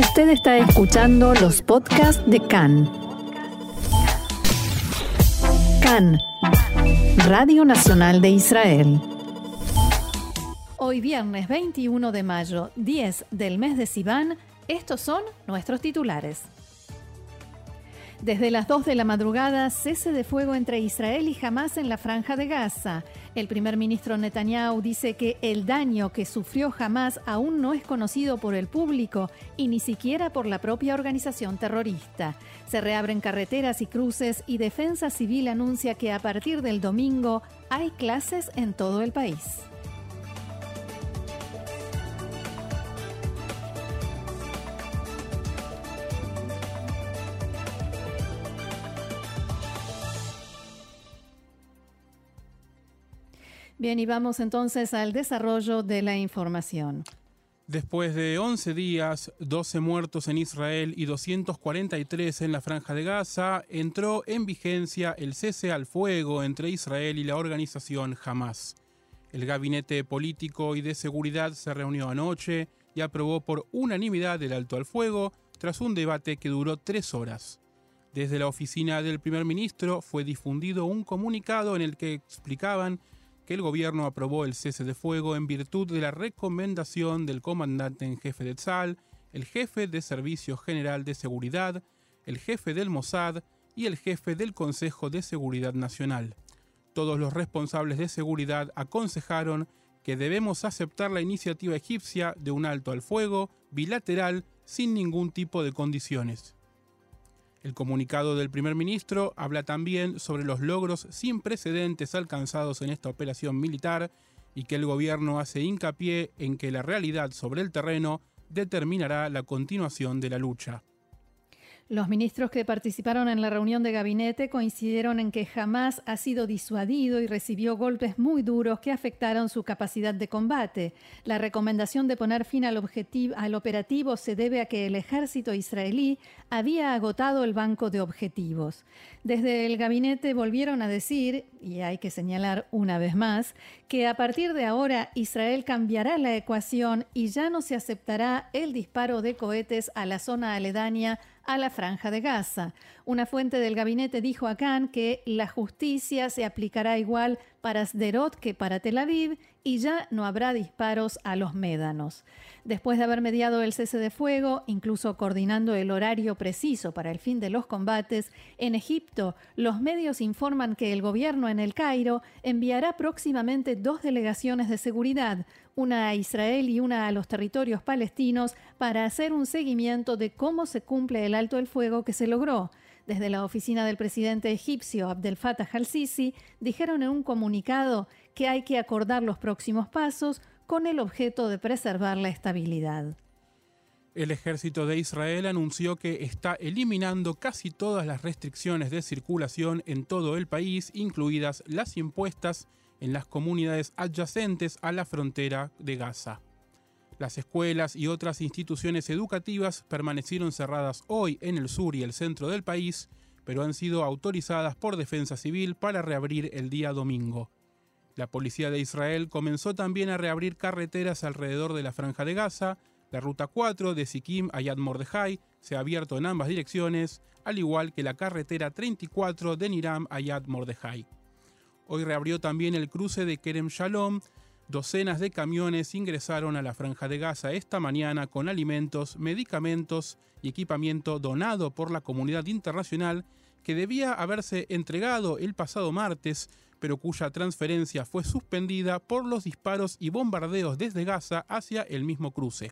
Usted está escuchando los podcasts de CAN. CAN, Radio Nacional de Israel. Hoy viernes 21 de mayo, 10 del mes de Sivan, estos son nuestros titulares. Desde las 2 de la madrugada, cese de fuego entre Israel y Hamas en la franja de Gaza. El primer ministro Netanyahu dice que el daño que sufrió Hamas aún no es conocido por el público y ni siquiera por la propia organización terrorista. Se reabren carreteras y cruces y Defensa Civil anuncia que a partir del domingo hay clases en todo el país. Bien, y vamos entonces al desarrollo de la información. Después de 11 días, 12 muertos en Israel y 243 en la franja de Gaza, entró en vigencia el cese al fuego entre Israel y la organización Hamas. El gabinete político y de seguridad se reunió anoche y aprobó por unanimidad el alto al fuego tras un debate que duró tres horas. Desde la oficina del primer ministro fue difundido un comunicado en el que explicaban el gobierno aprobó el cese de fuego en virtud de la recomendación del comandante en jefe de Tzal, el jefe de Servicio General de Seguridad, el jefe del Mossad y el jefe del Consejo de Seguridad Nacional. Todos los responsables de seguridad aconsejaron que debemos aceptar la iniciativa egipcia de un alto al fuego bilateral sin ningún tipo de condiciones. El comunicado del primer ministro habla también sobre los logros sin precedentes alcanzados en esta operación militar y que el gobierno hace hincapié en que la realidad sobre el terreno determinará la continuación de la lucha. Los ministros que participaron en la reunión de gabinete coincidieron en que jamás ha sido disuadido y recibió golpes muy duros que afectaron su capacidad de combate. La recomendación de poner fin al, al operativo se debe a que el ejército israelí había agotado el banco de objetivos. Desde el gabinete volvieron a decir, y hay que señalar una vez más, que a partir de ahora Israel cambiará la ecuación y ya no se aceptará el disparo de cohetes a la zona aledaña a la franja de Gaza. Una fuente del gabinete dijo a Khan que la justicia se aplicará igual para Sderot que para Tel Aviv y ya no habrá disparos a los médanos. Después de haber mediado el cese de fuego, incluso coordinando el horario preciso para el fin de los combates, en Egipto los medios informan que el gobierno en el Cairo enviará próximamente dos delegaciones de seguridad, una a Israel y una a los territorios palestinos, para hacer un seguimiento de cómo se cumple el alto el fuego que se logró. Desde la oficina del presidente egipcio Abdel Fattah al-Sisi dijeron en un comunicado que hay que acordar los próximos pasos con el objeto de preservar la estabilidad. El ejército de Israel anunció que está eliminando casi todas las restricciones de circulación en todo el país, incluidas las impuestas en las comunidades adyacentes a la frontera de Gaza. Las escuelas y otras instituciones educativas permanecieron cerradas hoy en el sur y el centro del país, pero han sido autorizadas por Defensa Civil para reabrir el día domingo. La policía de Israel comenzó también a reabrir carreteras alrededor de la franja de Gaza. La ruta 4 de Sikim a Yad Mordejai se ha abierto en ambas direcciones, al igual que la carretera 34 de Niram a Yad Mordejai. Hoy reabrió también el cruce de Kerem Shalom. Docenas de camiones ingresaron a la franja de Gaza esta mañana con alimentos, medicamentos y equipamiento donado por la comunidad internacional que debía haberse entregado el pasado martes, pero cuya transferencia fue suspendida por los disparos y bombardeos desde Gaza hacia el mismo cruce.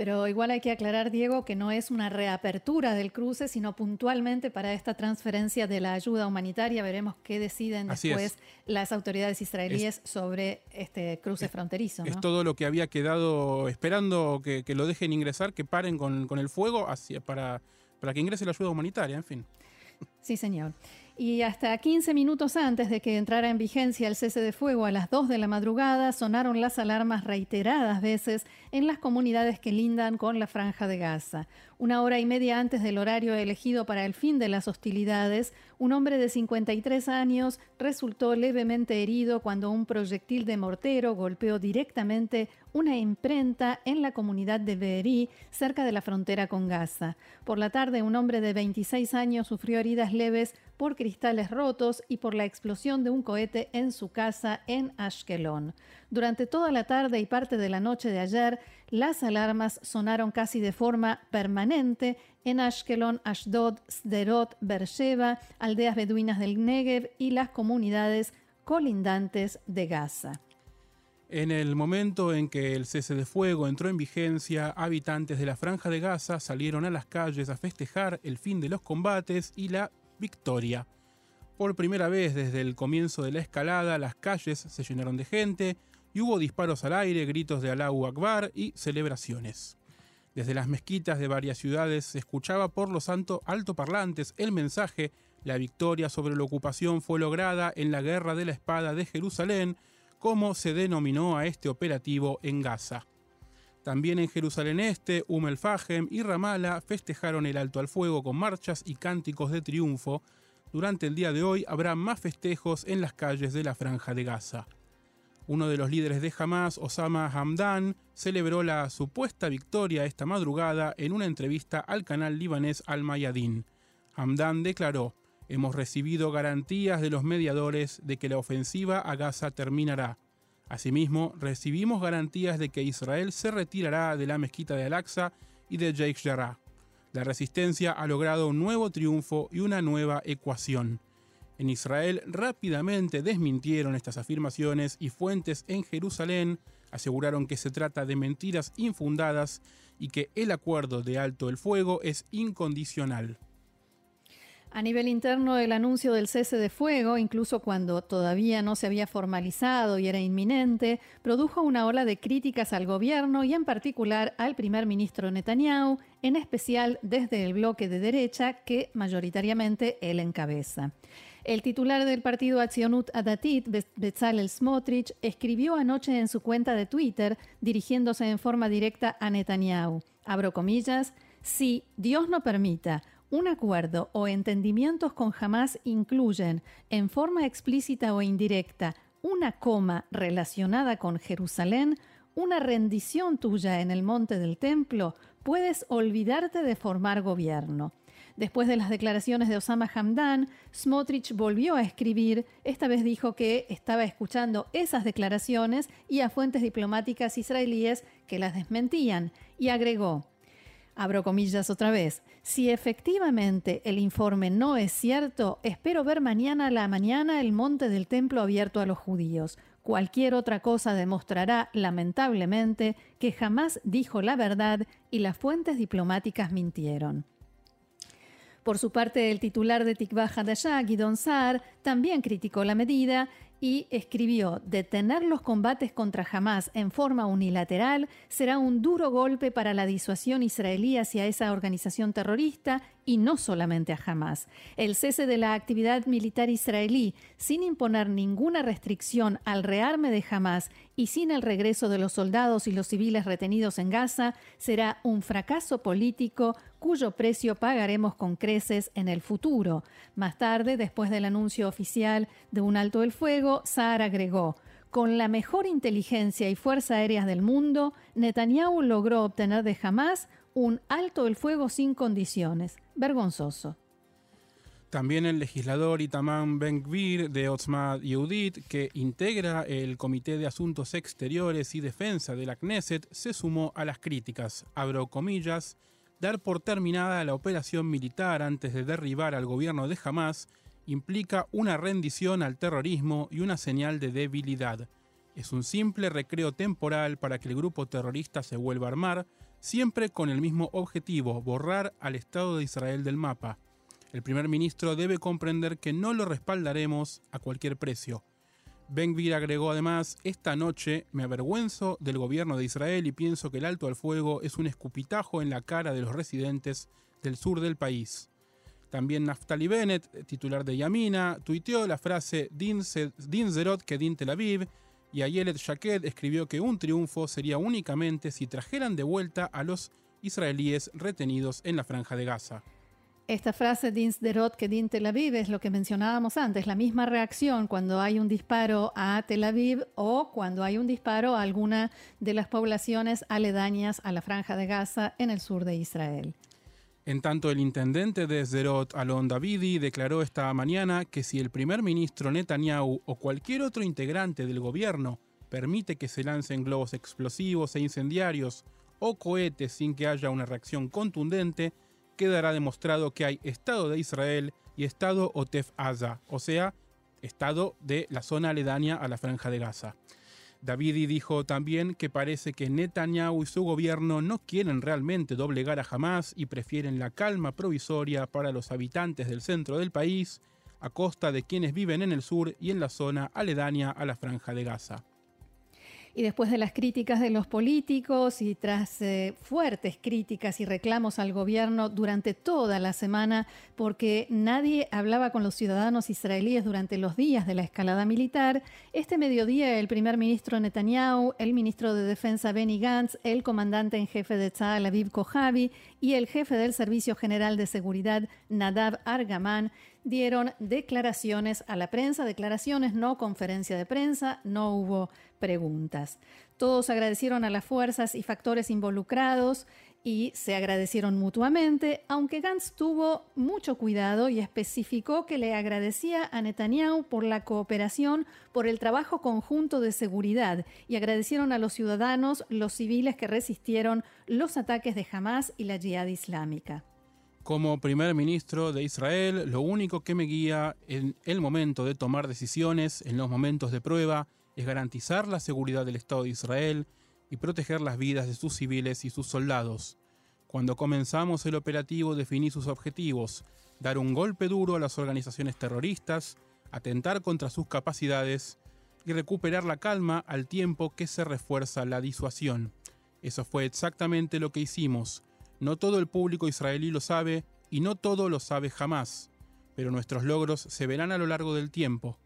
Pero igual hay que aclarar, Diego, que no es una reapertura del cruce, sino puntualmente para esta transferencia de la ayuda humanitaria. Veremos qué deciden después las autoridades israelíes sobre este cruce fronterizo. Es todo lo que había quedado esperando que, lo dejen ingresar, que paren con, el fuego hacia, para, para que ingrese la ayuda humanitaria, en fin. Sí, señor. Y hasta 15 minutos antes de que entrara en vigencia el cese de fuego a las 2 de la madrugada, sonaron las alarmas reiteradas veces en las comunidades que lindan con la franja de Gaza. Una hora y media antes del horario elegido para el fin de las hostilidades, un hombre de 53 años resultó levemente herido cuando un proyectil de mortero golpeó directamente una imprenta en la comunidad de Be'eri, cerca de la frontera con Gaza. Por la tarde, un hombre de 26 años sufrió heridas leves por cristales rotos y por la explosión de un cohete en su casa en Ashkelon. Durante toda la tarde y parte de la noche de ayer, las alarmas sonaron casi de forma permanente en Ashkelon, Ashdod, Sderot, Beersheba, aldeas beduinas del Negev y las comunidades colindantes de Gaza. En el momento en que el cese de fuego entró en vigencia, habitantes de la franja de Gaza salieron a las calles a festejar el fin de los combates y la victoria. Por primera vez desde el comienzo de la escalada, las calles se llenaron de gente y hubo disparos al aire, gritos de Allahu Akbar y celebraciones. Desde las mezquitas de varias ciudades se escuchaba por los altoparlantes el mensaje la victoria sobre la ocupación fue lograda en la Guerra de la Espada de Jerusalén, como se denominó a este operativo en Gaza. También en Jerusalén Este, Umm y Ramallah festejaron el alto al fuego con marchas y cánticos de triunfo. Durante el día de hoy habrá más festejos en las calles de la Franja de Gaza. Uno de los líderes de Hamas, Osama Hamdan, celebró la supuesta victoria esta madrugada en una entrevista al canal libanés Al Mayadin. Hamdan declaró: Hemos recibido garantías de los mediadores de que la ofensiva a Gaza terminará. Asimismo, recibimos garantías de que Israel se retirará de la mezquita de Al-Aqsa y de Sheikh Jarrah. La resistencia ha logrado un nuevo triunfo y una nueva ecuación. En Israel rápidamente desmintieron estas afirmaciones y fuentes en Jerusalén aseguraron que se trata de mentiras infundadas y que el acuerdo de alto el fuego es incondicional. A nivel interno, el anuncio del cese de fuego, incluso cuando todavía no se había formalizado y era inminente, produjo una ola de críticas al gobierno y en particular al primer ministro Netanyahu, en especial desde el bloque de derecha que mayoritariamente él encabeza. El titular del partido Atzionut Adatit, Bezalel Smotrich, escribió anoche en su cuenta de Twitter, dirigiéndose en forma directa a Netanyahu. Abro comillas, si Dios no permita, un acuerdo o entendimientos con Hamas incluyen, en forma explícita o indirecta, una coma relacionada con Jerusalén, una rendición tuya en el monte del templo, puedes olvidarte de formar gobierno. Después de las declaraciones de Osama Hamdan, Smotrich volvió a escribir, esta vez dijo que estaba escuchando esas declaraciones y a fuentes diplomáticas israelíes que las desmentían, y agregó, abro comillas otra vez, si efectivamente el informe no es cierto, espero ver mañana a la mañana el monte del templo abierto a los judíos. Cualquier otra cosa demostrará, lamentablemente, que jamás dijo la verdad y las fuentes diplomáticas mintieron. Por su parte, el titular de Tikvah Hadashah, Gidon Saar, también criticó la medida y escribió, detener los combates contra Hamas en forma unilateral será un duro golpe para la disuasión israelí hacia esa organización terrorista y no solamente a Hamas. El cese de la actividad militar israelí sin imponer ninguna restricción al rearme de Hamas y sin el regreso de los soldados y los civiles retenidos en Gaza será un fracaso político cuyo precio pagaremos con creces en el futuro. Más tarde, después del anuncio oficial de un alto el fuego, Saar agregó, con la mejor inteligencia y fuerza aérea del mundo, Netanyahu logró obtener de Hamas un alto el fuego sin condiciones. Vergonzoso. También el legislador Itamán Ben-Gvir de Otzma Yehudit, que integra el Comité de Asuntos Exteriores y Defensa de la Knesset, se sumó a las críticas. Abro comillas, dar por terminada la operación militar antes de derribar al gobierno de Hamas implica una rendición al terrorismo y una señal de debilidad. Es un simple recreo temporal para que el grupo terrorista se vuelva a armar, siempre con el mismo objetivo, borrar al Estado de Israel del mapa. El primer ministro debe comprender que no lo respaldaremos a cualquier precio. Ben Gvir agregó además, esta noche me avergüenzo del gobierno de Israel y pienso que el alto al fuego es un escupitajo en la cara de los residentes del sur del país. También Naftali Bennett, titular de Yamina, tuiteó la frase Din Zerot que Din Tel Aviv, y Ayelet Shaked escribió que un triunfo sería únicamente si trajeran de vuelta a los israelíes retenidos en la franja de Gaza. Esta frase Din Zerot que Din Tel Aviv es lo que mencionábamos antes, la misma reacción cuando hay un disparo a Tel Aviv o cuando hay un disparo a alguna de las poblaciones aledañas a la franja de Gaza en el sur de Israel. En tanto, el intendente de Zerot, Alon Davidi, declaró esta mañana que si el primer ministro Netanyahu o cualquier otro integrante del gobierno permite que se lancen globos explosivos e incendiarios o cohetes sin que haya una reacción contundente, quedará demostrado que hay Estado de Israel y Estado Otef Aza, o sea, Estado de la zona aledaña a la franja de Gaza. Davidi dijo también que parece que Netanyahu y su gobierno no quieren realmente doblegar a Hamas y prefieren la calma provisoria para los habitantes del centro del país, a costa de quienes viven en el sur y en la zona aledaña a la franja de Gaza. Y después de las críticas de los políticos y tras eh, fuertes críticas y reclamos al gobierno durante toda la semana, porque nadie hablaba con los ciudadanos israelíes durante los días de la escalada militar, este mediodía el primer ministro Netanyahu, el ministro de Defensa Benny Gantz, el comandante en jefe de Tzal Aviv Kojavi y el jefe del Servicio General de Seguridad Nadav Argaman dieron declaraciones a la prensa, declaraciones, no conferencia de prensa, no hubo preguntas. Todos agradecieron a las fuerzas y factores involucrados y se agradecieron mutuamente, aunque Gantz tuvo mucho cuidado y especificó que le agradecía a Netanyahu por la cooperación, por el trabajo conjunto de seguridad y agradecieron a los ciudadanos, los civiles que resistieron los ataques de Hamas y la Jihad Islámica. Como primer ministro de Israel, lo único que me guía en el momento de tomar decisiones, en los momentos de prueba, es garantizar la seguridad del Estado de Israel y proteger las vidas de sus civiles y sus soldados. Cuando comenzamos el operativo definí sus objetivos, dar un golpe duro a las organizaciones terroristas, atentar contra sus capacidades y recuperar la calma al tiempo que se refuerza la disuasión. Eso fue exactamente lo que hicimos no todo el público israelí lo sabe y no todo lo sabe jamás, pero nuestros logros se verán a lo largo del tiempo.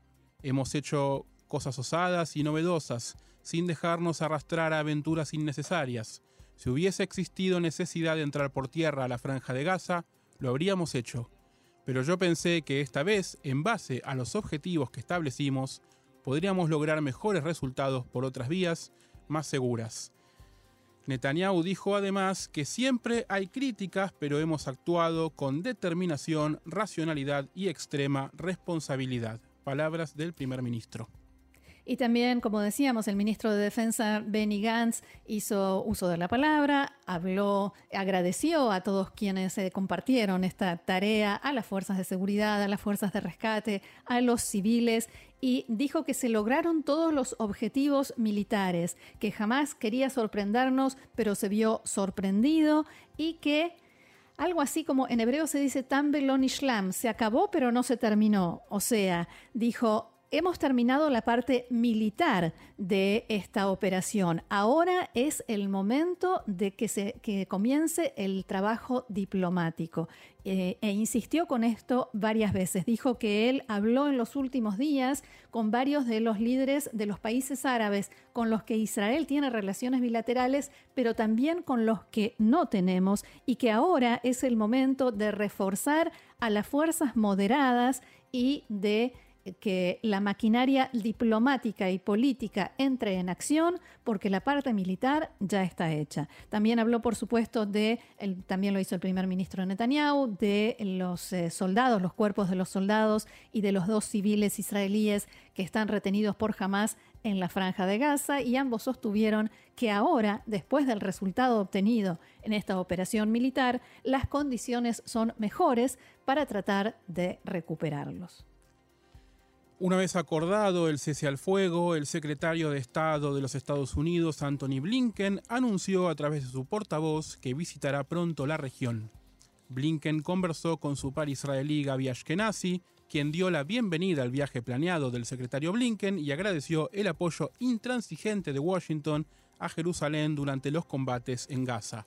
Hemos hecho cosas osadas y novedosas, sin dejarnos arrastrar a aventuras innecesarias. Si hubiese existido necesidad de entrar por tierra a la franja de Gaza, lo habríamos hecho. Pero yo pensé que esta vez, en base a los objetivos que establecimos, podríamos lograr mejores resultados por otras vías más seguras. Netanyahu dijo además que siempre hay críticas, pero hemos actuado con determinación, racionalidad y extrema responsabilidad. Palabras del primer ministro. Y también, como decíamos, el ministro de Defensa Benny Gantz hizo uso de la palabra, habló, agradeció a todos quienes eh, compartieron esta tarea, a las fuerzas de seguridad, a las fuerzas de rescate, a los civiles y dijo que se lograron todos los objetivos militares, que jamás quería sorprendernos, pero se vio sorprendido y que algo así como en hebreo se dice Tambelon Ishlam, se acabó pero no se terminó. O sea, dijo, hemos terminado la parte militar de esta operación. Ahora es el momento de que, se, comience el trabajo diplomático. Eh, e insistió con esto varias veces. Dijo que él habló en los últimos días con varios de los líderes de los países árabes con los que Israel tiene relaciones bilaterales, pero también con los que no tenemos y que ahora es el momento de reforzar a las fuerzas moderadas y de que la maquinaria diplomática y política entre en acción porque la parte militar ya está hecha. También habló, por supuesto, de, también lo hizo el primer ministro Netanyahu, de los eh, soldados, los cuerpos de los soldados y de los dos civiles israelíes que están retenidos por Hamas en la franja de Gaza y ambos sostuvieron que ahora, después del resultado obtenido en esta operación militar, las condiciones son mejores para tratar de recuperarlos. Una vez acordado el cese al fuego, el secretario de Estado de los Estados Unidos, Anthony Blinken, anunció a través de su portavoz que visitará pronto la región. Blinken conversó con su par israelí Gaby Ashkenazi, quien dio la bienvenida al viaje planeado del secretario Blinken y agradeció el apoyo intransigente de Washington a Jerusalén durante los combates en Gaza.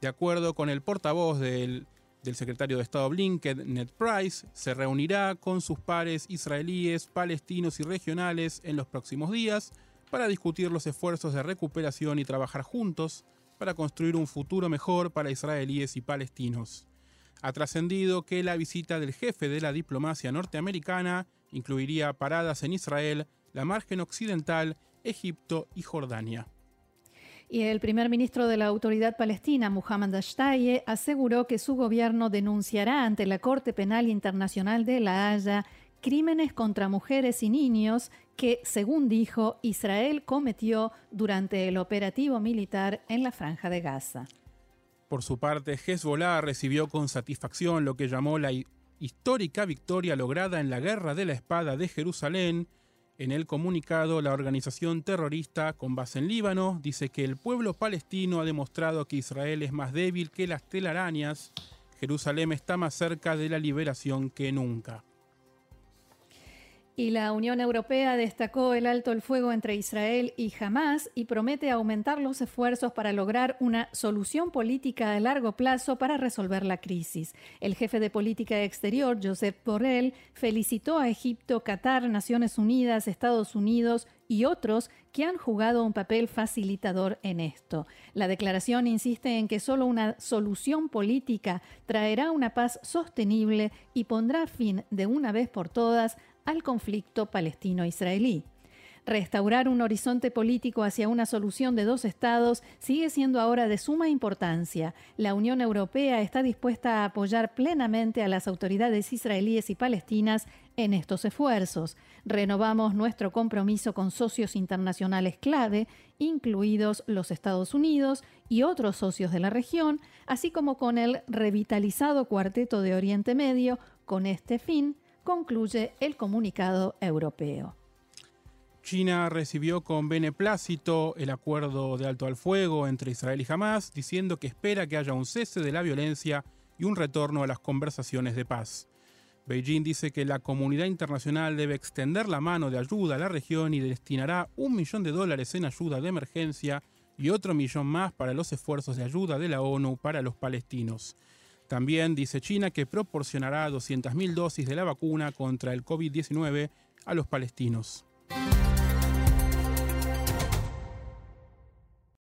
De acuerdo con el portavoz del del secretario de Estado Blinken, Ned Price, se reunirá con sus pares israelíes, palestinos y regionales en los próximos días para discutir los esfuerzos de recuperación y trabajar juntos para construir un futuro mejor para israelíes y palestinos. Ha trascendido que la visita del jefe de la diplomacia norteamericana incluiría paradas en Israel, la margen occidental, Egipto y Jordania. Y el primer ministro de la Autoridad Palestina, Muhammad Ashtaye, aseguró que su gobierno denunciará ante la Corte Penal Internacional de La Haya crímenes contra mujeres y niños que, según dijo, Israel cometió durante el operativo militar en la franja de Gaza. Por su parte, Hezbollah recibió con satisfacción lo que llamó la histórica victoria lograda en la Guerra de la Espada de Jerusalén. En el comunicado, la organización terrorista con base en Líbano dice que el pueblo palestino ha demostrado que Israel es más débil que las telarañas. Jerusalén está más cerca de la liberación que nunca. Y la Unión Europea destacó el alto el fuego entre Israel y Hamas y promete aumentar los esfuerzos para lograr una solución política a largo plazo para resolver la crisis. El jefe de política exterior, Josep Borrell, felicitó a Egipto, Qatar, Naciones Unidas, Estados Unidos y otros que han jugado un papel facilitador en esto. La declaración insiste en que solo una solución política traerá una paz sostenible y pondrá fin de una vez por todas al conflicto palestino-israelí. Restaurar un horizonte político hacia una solución de dos estados sigue siendo ahora de suma importancia. La Unión Europea está dispuesta a apoyar plenamente a las autoridades israelíes y palestinas en estos esfuerzos. Renovamos nuestro compromiso con socios internacionales clave, incluidos los Estados Unidos y otros socios de la región, así como con el revitalizado Cuarteto de Oriente Medio, con este fin concluye el comunicado europeo. China recibió con beneplácito el acuerdo de alto al fuego entre Israel y Hamas, diciendo que espera que haya un cese de la violencia y un retorno a las conversaciones de paz. Beijing dice que la comunidad internacional debe extender la mano de ayuda a la región y destinará un millón de dólares en ayuda de emergencia y otro millón más para los esfuerzos de ayuda de la ONU para los palestinos. También dice China que proporcionará 200.000 dosis de la vacuna contra el COVID-19 a los palestinos.